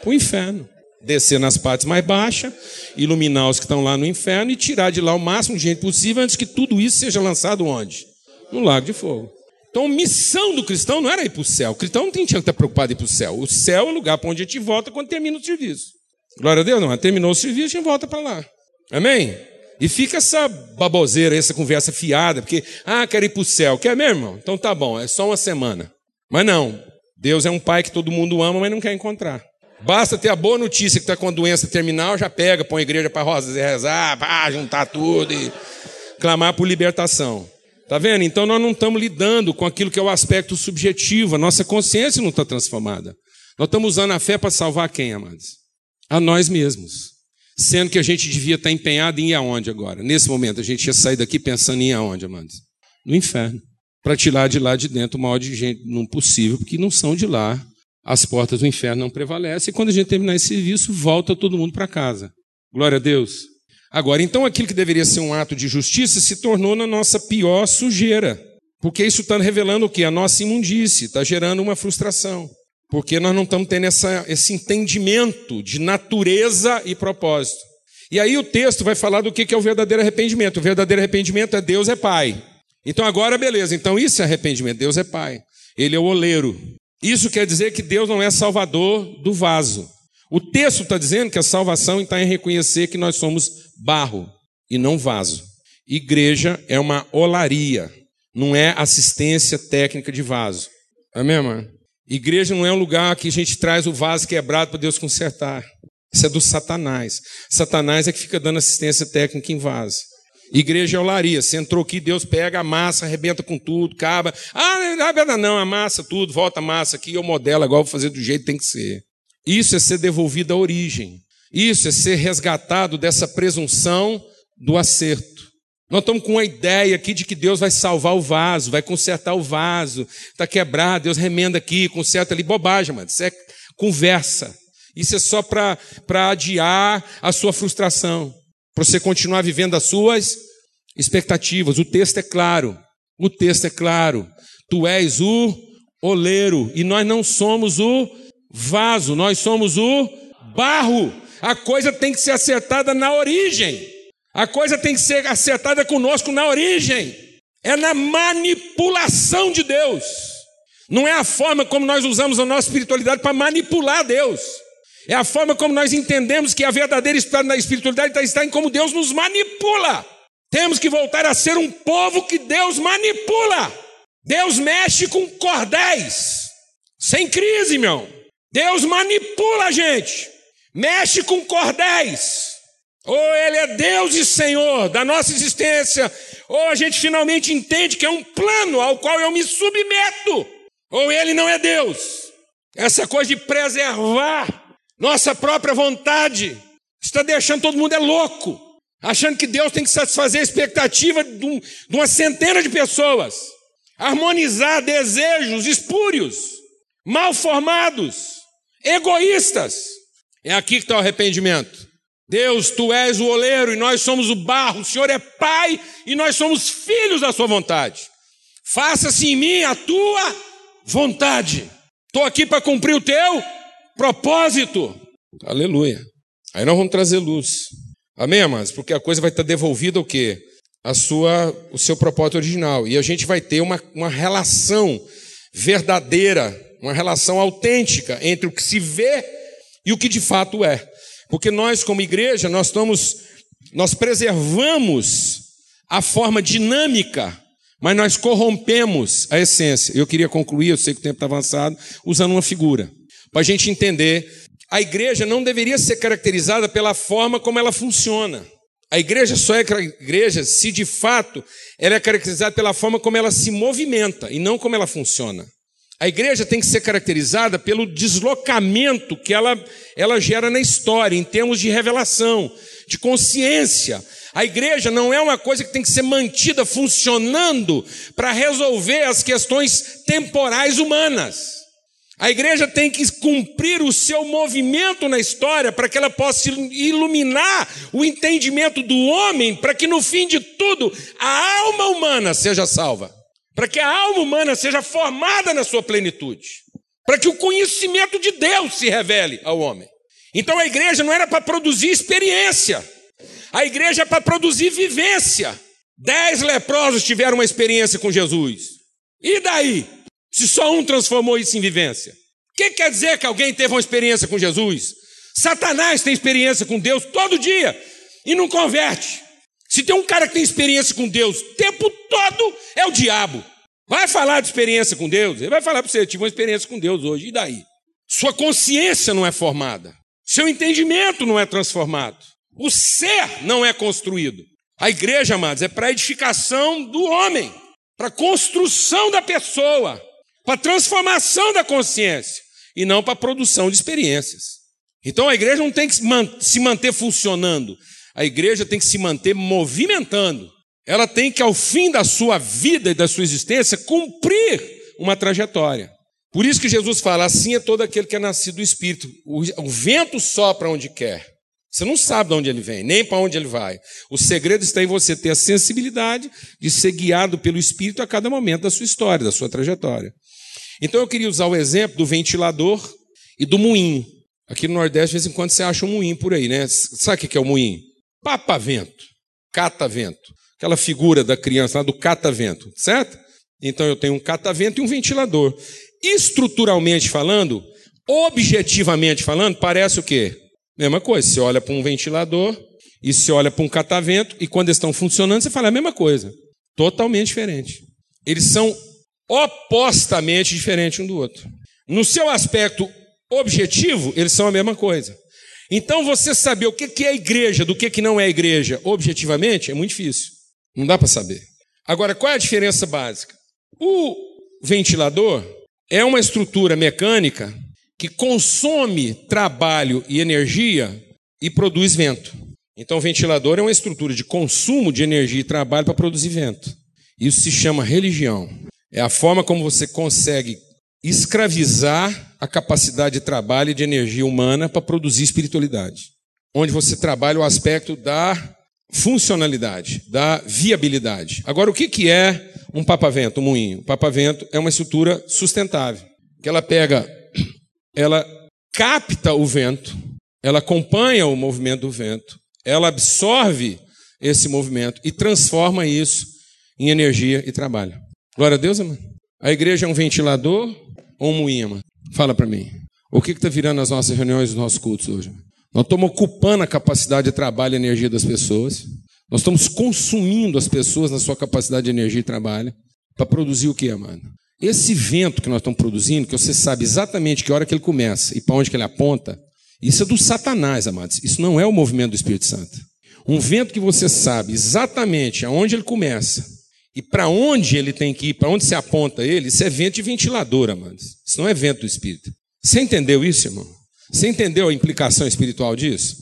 B: Para o inferno descer nas partes mais baixas, iluminar os que estão lá no inferno e tirar de lá o máximo de gente possível antes que tudo isso seja lançado onde? No lago de fogo. Então, a missão do cristão não era ir para o céu. O cristão não tinha que estar preocupado em ir para o céu. O céu é o lugar para onde a gente volta quando termina o serviço. Glória a Deus, não. Terminou o serviço, a gente volta para lá. Amém? E fica essa baboseira, essa conversa fiada, porque, ah, quero ir para o céu. Quer mesmo, irmão? Então tá bom, é só uma semana. Mas não. Deus é um pai que todo mundo ama, mas não quer encontrar. Basta ter a boa notícia que está com a doença terminal, já pega, põe a igreja para rosas e rezar, pá, juntar tudo e clamar por libertação. Tá vendo? Então nós não estamos lidando com aquilo que é o aspecto subjetivo, a nossa consciência não está transformada. Nós estamos usando a fé para salvar quem, amados? A nós mesmos. Sendo que a gente devia estar empenhado em ir aonde agora? Nesse momento, a gente ia sair daqui pensando em ir aonde, amados? No inferno. Para tirar de lá de dentro o maior de gente não possível, porque não são de lá as portas do inferno não prevalecem, e quando a gente terminar esse serviço, volta todo mundo para casa. Glória a Deus. Agora, então aquilo que deveria ser um ato de justiça se tornou na nossa pior sujeira. Porque isso está revelando o que? A nossa imundície, está gerando uma frustração. Porque nós não estamos tendo essa, esse entendimento de natureza e propósito. E aí o texto vai falar do que é o verdadeiro arrependimento. O verdadeiro arrependimento é Deus é Pai. Então agora, beleza. Então isso é arrependimento. Deus é Pai. Ele é o oleiro. Isso quer dizer que Deus não é salvador do vaso. O texto está dizendo que a salvação está em reconhecer que nós somos barro e não vaso. Igreja é uma olaria, não é assistência técnica de vaso. Amém, irmã? Igreja não é um lugar que a gente traz o vaso quebrado para Deus consertar. Isso é do Satanás. Satanás é que fica dando assistência técnica em vaso. Igreja é olaria. Você entrou aqui, Deus pega a massa, arrebenta com tudo, caba. Ah, não, não, não, amassa tudo, volta a massa aqui, eu modelo agora, vou fazer do jeito que tem que ser. Isso é ser devolvido à origem. Isso é ser resgatado dessa presunção do acerto. Nós estamos com uma ideia aqui de que Deus vai salvar o vaso, vai consertar o vaso, está quebrado, Deus remenda aqui, conserta ali. Bobagem, mano. Isso é conversa. Isso é só para adiar a sua frustração para você continuar vivendo as suas expectativas. O texto é claro. O texto é claro. Tu és o oleiro e nós não somos o vaso, nós somos o barro. A coisa tem que ser acertada na origem. A coisa tem que ser acertada conosco na origem. é na manipulação de Deus. Não é a forma como nós usamos a nossa espiritualidade para manipular Deus. É a forma como nós entendemos que a verdadeira espiritualidade está em como Deus nos manipula. Temos que voltar a ser um povo que Deus manipula. Deus mexe com cordéis, sem crise, meu. Deus manipula a gente, mexe com cordéis. Ou Ele é Deus e Senhor da nossa existência, ou a gente finalmente entende que é um plano ao qual eu me submeto, ou Ele não é Deus. Essa coisa de preservar nossa própria vontade está deixando todo mundo é louco, achando que Deus tem que satisfazer a expectativa de, um, de uma centena de pessoas, harmonizar desejos espúrios, mal formados, egoístas. É aqui que está o arrependimento. Deus, tu és o oleiro e nós somos o barro, o Senhor é Pai e nós somos filhos da Sua vontade. Faça-se em mim a tua vontade. Estou aqui para cumprir o teu propósito. Aleluia. Aí nós vamos trazer luz. Amém, amados? Porque a coisa vai estar devolvida o quê? A sua, o seu propósito original. E a gente vai ter uma, uma relação verdadeira, uma relação autêntica entre o que se vê e o que de fato é. Porque nós, como igreja, nós estamos, nós preservamos a forma dinâmica, mas nós corrompemos a essência. Eu queria concluir, eu sei que o tempo está avançado, usando uma figura. Para a gente entender, a igreja não deveria ser caracterizada pela forma como ela funciona. A igreja só é igreja se de fato ela é caracterizada pela forma como ela se movimenta e não como ela funciona. A igreja tem que ser caracterizada pelo deslocamento que ela, ela gera na história, em termos de revelação, de consciência. A igreja não é uma coisa que tem que ser mantida funcionando para resolver as questões temporais humanas. A igreja tem que cumprir o seu movimento na história para que ela possa iluminar o entendimento do homem, para que no fim de tudo a alma humana seja salva para que a alma humana seja formada na sua plenitude, para que o conhecimento de Deus se revele ao homem. Então a igreja não era para produzir experiência, a igreja é para produzir vivência. Dez leprosos tiveram uma experiência com Jesus. E daí? Se só um transformou isso em vivência. O que quer dizer que alguém teve uma experiência com Jesus? Satanás tem experiência com Deus todo dia e não converte. Se tem um cara que tem experiência com Deus o tempo todo, é o diabo. Vai falar de experiência com Deus, ele vai falar para você, eu tive uma experiência com Deus hoje, e daí? Sua consciência não é formada, seu entendimento não é transformado, o ser não é construído. A igreja, amados, é para edificação do homem, para construção da pessoa, para transformação da consciência, e não para produção de experiências. Então a igreja não tem que se manter funcionando, a igreja tem que se manter movimentando. Ela tem que, ao fim da sua vida e da sua existência, cumprir uma trajetória. Por isso que Jesus fala: assim é todo aquele que é nascido do Espírito. O, o vento sopra onde quer. Você não sabe de onde ele vem, nem para onde ele vai. O segredo está em você ter a sensibilidade de ser guiado pelo Espírito a cada momento da sua história, da sua trajetória. Então eu queria usar o exemplo do ventilador e do moinho. Aqui no Nordeste, de vez em quando, você acha um moinho por aí, né? Sabe o que é o moinho? Papa-vento, cata-vento. Aquela figura da criança lá do cata-vento, certo? Então eu tenho um catavento e um ventilador. Estruturalmente falando, objetivamente falando, parece o quê? Mesma coisa. Você olha para um ventilador e se olha para um catavento, e quando eles estão funcionando, você fala a mesma coisa. Totalmente diferente. Eles são opostamente diferentes um do outro. No seu aspecto objetivo, eles são a mesma coisa. Então, você saber o que é igreja do que não é igreja, objetivamente, é muito difícil. Não dá para saber. Agora, qual é a diferença básica? O ventilador é uma estrutura mecânica que consome trabalho e energia e produz vento. Então, o ventilador é uma estrutura de consumo de energia e trabalho para produzir vento. Isso se chama religião. É a forma como você consegue escravizar a capacidade de trabalho e de energia humana para produzir espiritualidade. Onde você trabalha o aspecto da funcionalidade, da viabilidade. Agora, o que, é um papavento, um moinho? O papavento é uma estrutura sustentável, que ela pega, (clears throat) ela capta o vento, ela acompanha o movimento do vento, ela absorve esse movimento e transforma isso em energia e trabalho. Glória a Deus, irmão. A igreja é um ventilador ou um moinho? Fala para mim. O que está virando as nossas reuniões, os nossos cultos hoje? Nós estamos ocupando a capacidade de trabalho e energia das pessoas. Nós estamos consumindo as pessoas na sua capacidade de energia e trabalho para produzir o que, mano? Esse vento que nós estamos produzindo, que você sabe exatamente que hora que ele começa e para onde que ele aponta, isso é do Satanás, amados. Isso não é o movimento do Espírito Santo. Um vento que você sabe exatamente aonde ele começa e para onde ele tem que ir, para onde se aponta ele, isso é vento de ventilador, amados. Isso não é vento do Espírito. Você entendeu isso, irmão? Você entendeu a implicação espiritual disso?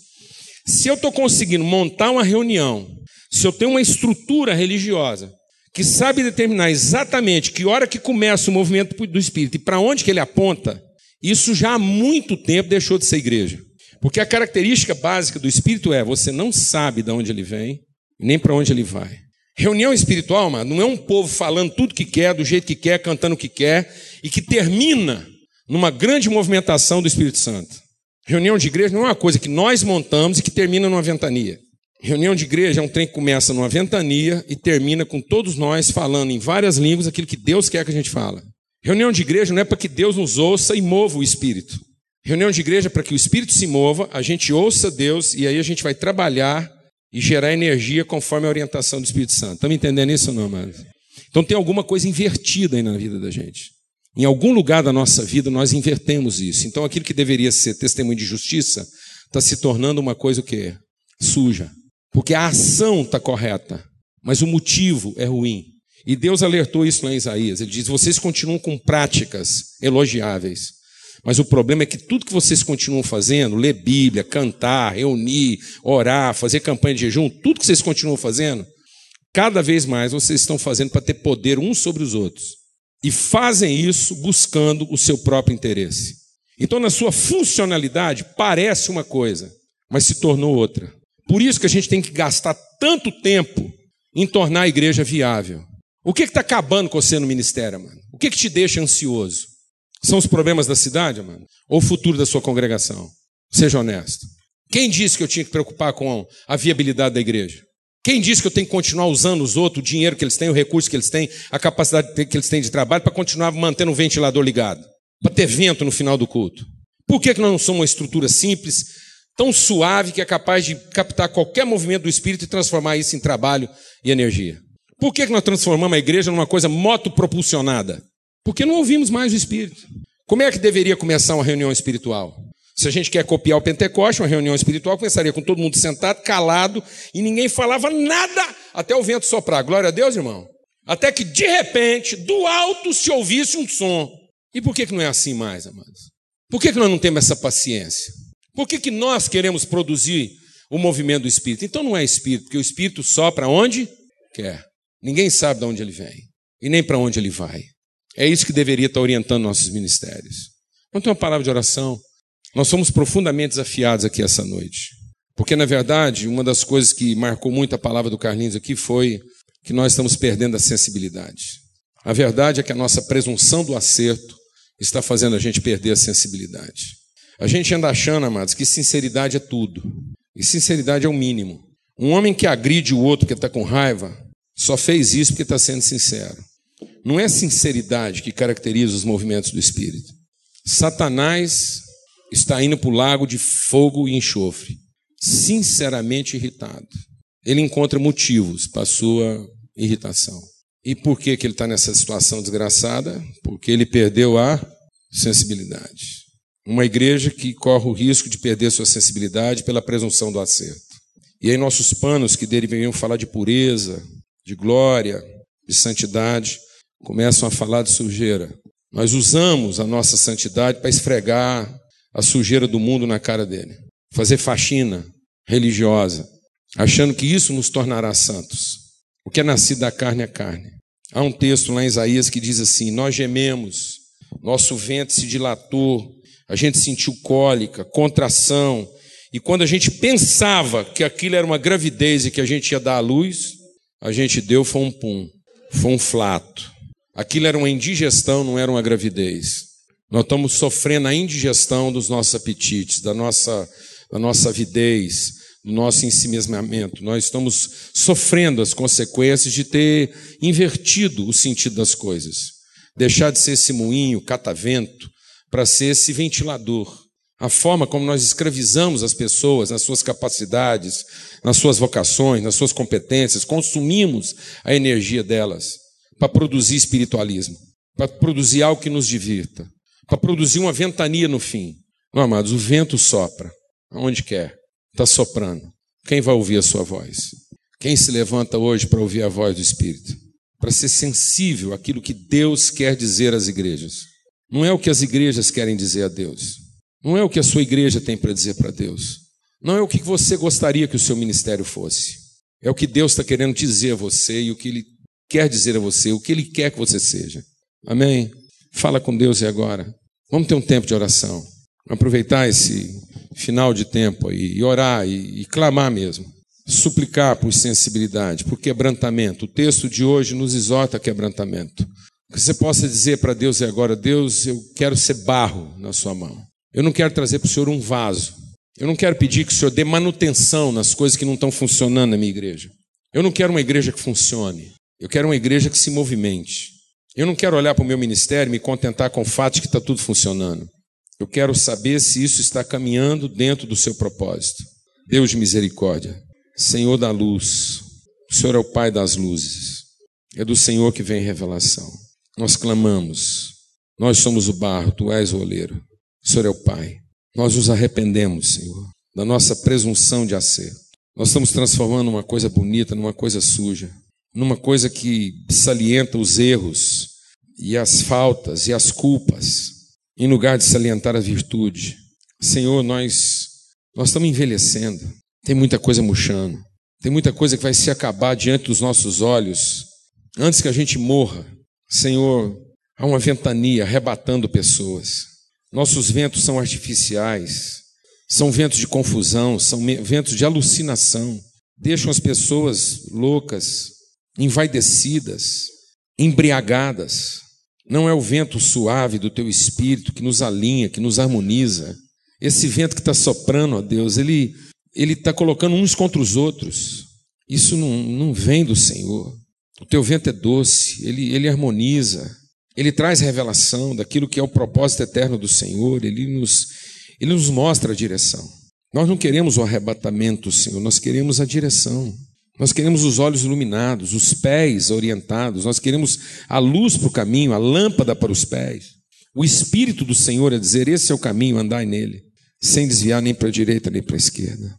B: Se eu estou conseguindo montar uma reunião, se eu tenho uma estrutura religiosa que sabe determinar exatamente que hora que começa o movimento do Espírito e para onde que ele aponta, isso já há muito tempo deixou de ser igreja. Porque a característica básica do Espírito é você não sabe de onde ele vem, nem para onde ele vai. Reunião espiritual, mano, não é um povo falando tudo que quer, do jeito que quer, cantando o que quer, e que termina numa grande movimentação do Espírito Santo. Reunião de igreja não é uma coisa que nós montamos e que termina numa ventania. Reunião de igreja é um trem que começa numa ventania e termina com todos nós falando em várias línguas aquilo que Deus quer que a gente fala. Reunião de igreja não é para que Deus nos ouça e mova o Espírito. Reunião de igreja é para que o Espírito se mova, a gente ouça Deus e aí a gente vai trabalhar e gerar energia conforme a orientação do Espírito Santo. Me entendendo isso ou não, mano? Então tem alguma coisa invertida aí na vida da gente. Em algum lugar da nossa vida nós invertemos isso. Então aquilo que deveria ser testemunho de justiça está se tornando uma coisa o quê? Suja. Porque a ação está correta, mas o motivo é ruim. E Deus alertou isso lá em Isaías. Ele diz: vocês continuam com práticas elogiáveis. Mas o problema é que tudo que vocês continuam fazendo, ler Bíblia, cantar, reunir, orar, fazer campanha de jejum, tudo que vocês continuam fazendo, cada vez mais vocês estão fazendo para ter poder uns sobre os outros. E fazem isso buscando o seu próprio interesse. Então, na sua funcionalidade, parece uma coisa, mas se tornou outra. Por isso que a gente tem que gastar tanto tempo em tornar a igreja viável. O que está acabando com você no ministério, mano? O que, que te deixa ansioso? São os problemas da cidade, mano? Ou o futuro da sua congregação? Seja honesto. Quem disse que eu tinha que preocupar com a viabilidade da igreja? Quem disse que eu tenho que continuar usando os outros, o dinheiro que eles têm, o recurso que eles têm, a capacidade que eles têm de trabalho para continuar mantendo o ventilador ligado? Para ter vento no final do culto? Por que, que nós não somos uma estrutura simples, tão suave que é capaz de captar qualquer movimento do Espírito e transformar isso em trabalho e energia. Por que, que nós transformamos a igreja numa coisa motopropulsionada? Porque não ouvimos mais o Espírito. Como é que deveria começar uma reunião espiritual? Se a gente quer copiar o Pentecoste, uma reunião espiritual, começaria com todo mundo sentado, calado, e ninguém falava nada até o vento soprar. Glória a Deus, irmão. Até que, de repente, do alto se ouvisse um som. E por que, que não é assim mais, amados? Por que, que nós não temos essa paciência? Por que, que nós queremos produzir o movimento do Espírito? Então não é Espírito, porque o Espírito sopra onde quer. Ninguém sabe de onde ele vem e nem para onde ele vai. É isso que deveria estar orientando nossos ministérios. Vamos ter uma palavra de oração. Nós somos profundamente desafiados aqui essa noite. Porque, na verdade, uma das coisas que marcou muito a palavra do Carlinhos aqui foi que nós estamos perdendo a sensibilidade. A verdade é que a nossa presunção do acerto está fazendo a gente perder a sensibilidade. A gente anda achando, amados, que sinceridade é tudo. E sinceridade é o mínimo. Um homem que agride o outro que está com raiva só fez isso porque está sendo sincero. Não é sinceridade que caracteriza os movimentos do Espírito. Satanás está indo para o lago de fogo e enxofre, sinceramente irritado. Ele encontra motivos para sua irritação. E por que, que ele está nessa situação desgraçada? Porque ele perdeu a sensibilidade. Uma igreja que corre o risco de perder sua sensibilidade pela presunção do acerto. E aí nossos panos que deveriam falar de pureza, de glória, de santidade, começam a falar de sujeira. Nós usamos a nossa santidade para esfregar a sujeira do mundo na cara dele, fazer faxina religiosa, achando que isso nos tornará santos. O que é nascido da carne é carne. Há um texto lá em Isaías que diz assim: Nós gememos, nosso ventre se dilatou, a gente sentiu cólica, contração, e quando a gente pensava que aquilo era uma gravidez e que a gente ia dar à luz, a gente deu foi um pum, foi um flato. Aquilo era uma indigestão, não era uma gravidez. Nós estamos sofrendo a indigestão dos nossos apetites, da nossa, da nossa avidez, do nosso ensimesmamento. Nós estamos sofrendo as consequências de ter invertido o sentido das coisas. Deixar de ser esse moinho, catavento, para ser esse ventilador. A forma como nós escravizamos as pessoas nas suas capacidades, nas suas vocações, nas suas competências, consumimos a energia delas para produzir espiritualismo, para produzir algo que nos divirta, para produzir uma ventania no fim. Não, amados, o vento sopra, aonde quer, está soprando. Quem vai ouvir a sua voz? Quem se levanta hoje para ouvir a voz do Espírito? Para ser sensível àquilo que Deus quer dizer às igrejas. Não é o que as igrejas querem dizer a Deus. Não é o que a sua igreja tem para dizer para Deus. Não é o que você gostaria que o seu ministério fosse. É o que Deus está querendo dizer a você e o que Ele quer dizer a você, o que Ele quer que você seja. Amém? Fala com Deus e agora. Vamos ter um tempo de oração. Aproveitar esse final de tempo aí e orar e, e clamar mesmo. Suplicar por sensibilidade, por quebrantamento. O texto de hoje nos exorta a quebrantamento. Que você possa dizer para Deus e agora: Deus, eu quero ser barro na Sua mão. Eu não quero trazer para o Senhor um vaso. Eu não quero pedir que o Senhor dê manutenção nas coisas que não estão funcionando na minha igreja. Eu não quero uma igreja que funcione. Eu quero uma igreja que se movimente. Eu não quero olhar para o meu ministério e me contentar com o fato de que está tudo funcionando. Eu quero saber se isso está caminhando dentro do seu propósito. Deus de misericórdia, Senhor da luz, o Senhor é o Pai das luzes. É do Senhor que vem revelação. Nós clamamos, nós somos o barro, tu és o oleiro. O Senhor é o Pai. Nós nos arrependemos, Senhor, da nossa presunção de acerto. Nós estamos transformando uma coisa bonita numa coisa suja, numa coisa que salienta os erros e as faltas e as culpas, em lugar de salientar a virtude. Senhor, nós nós estamos envelhecendo. Tem muita coisa murchando. Tem muita coisa que vai se acabar diante dos nossos olhos antes que a gente morra. Senhor, há uma ventania arrebatando pessoas. Nossos ventos são artificiais, são ventos de confusão, são ventos de alucinação, deixam as pessoas loucas, envaidecidas, embriagadas. Não é o vento suave do teu espírito que nos alinha, que nos harmoniza. Esse vento que está soprando, ó Deus, ele ele está colocando uns contra os outros. Isso não, não vem do Senhor. O teu vento é doce, ele, ele harmoniza, ele traz revelação daquilo que é o propósito eterno do Senhor, ele nos, ele nos mostra a direção. Nós não queremos o arrebatamento, Senhor, nós queremos a direção. Nós queremos os olhos iluminados, os pés orientados, nós queremos a luz para o caminho, a lâmpada para os pés. O Espírito do Senhor é dizer: esse é o caminho, andai nele, sem desviar nem para a direita nem para a esquerda.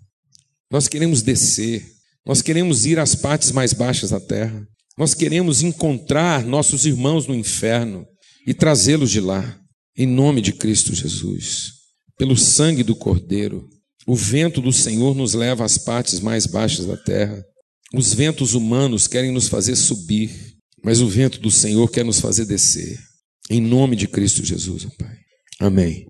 B: Nós queremos descer, nós queremos ir às partes mais baixas da terra. Nós queremos encontrar nossos irmãos no inferno e trazê-los de lá, em nome de Cristo Jesus. Pelo sangue do Cordeiro, o vento do Senhor nos leva às partes mais baixas da terra. Os ventos humanos querem nos fazer subir, mas o vento do Senhor quer nos fazer descer. Em nome de Cristo Jesus, Pai. Amém.